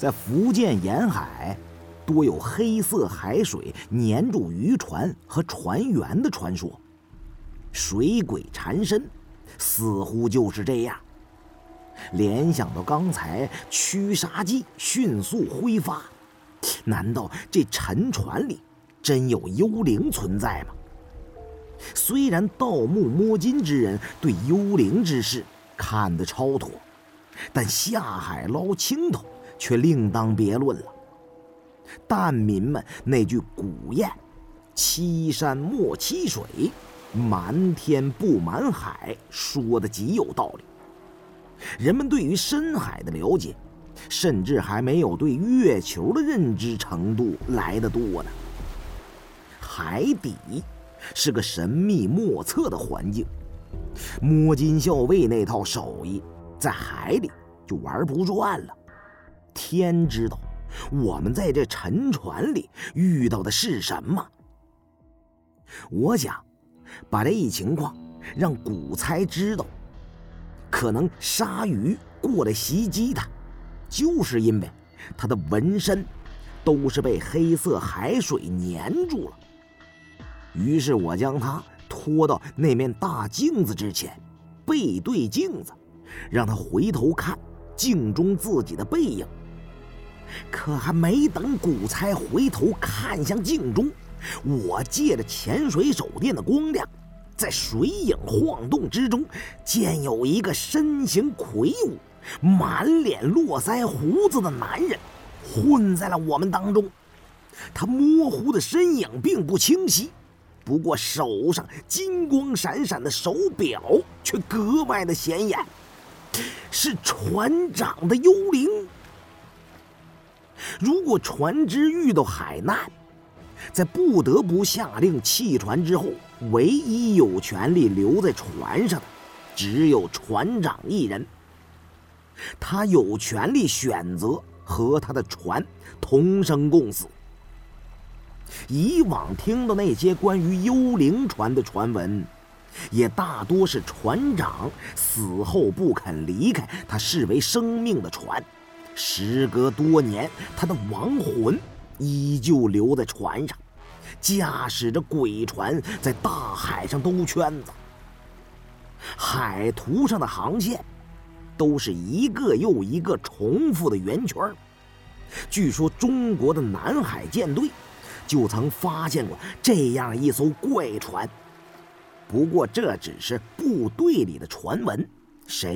在福建沿海，多有黑色海水粘住渔船和船员的传说。水鬼缠身，似乎就是这样。联想到刚才驱杀剂迅速挥发，难道这沉船里真有幽灵存在吗？虽然盗墓摸金之人对幽灵之事看得超脱，但下海捞青头却另当别论了。蛋民们那句古谚“欺山莫欺水”。瞒天不瞒海，说的极有道理。人们对于深海的了解，甚至还没有对月球的认知程度来得多呢。海底是个神秘莫测的环境，摸金校尉那套手艺在海里就玩不转了。天知道，我们在这沉船里遇到的是什么？我想。把这一情况让古猜知道，可能鲨鱼过来袭击他，就是因为他的纹身都是被黑色海水粘住了。于是我将他拖到那面大镜子之前，背对镜子，让他回头看镜中自己的背影。可还没等古猜回头看向镜中。我借着潜水手电的光亮，在水影晃动之中，见有一个身形魁梧、满脸络腮胡子的男人混在了我们当中。他模糊的身影并不清晰，不过手上金光闪闪的手表却格外的显眼，是船长的幽灵。如果船只遇到海难，在不得不下令弃船之后，唯一有权利留在船上的，只有船长一人。他有权利选择和他的船同生共死。以往听到那些关于幽灵船的传闻，也大多是船长死后不肯离开他视为生命的船，时隔多年，他的亡魂。依旧留在船上，驾驶着鬼船在大海上兜圈子。海图上的航线都是一个又一个重复的圆圈。据说中国的南海舰队就曾发现过这样一艘怪船，不过这只是部队里的传闻，谁？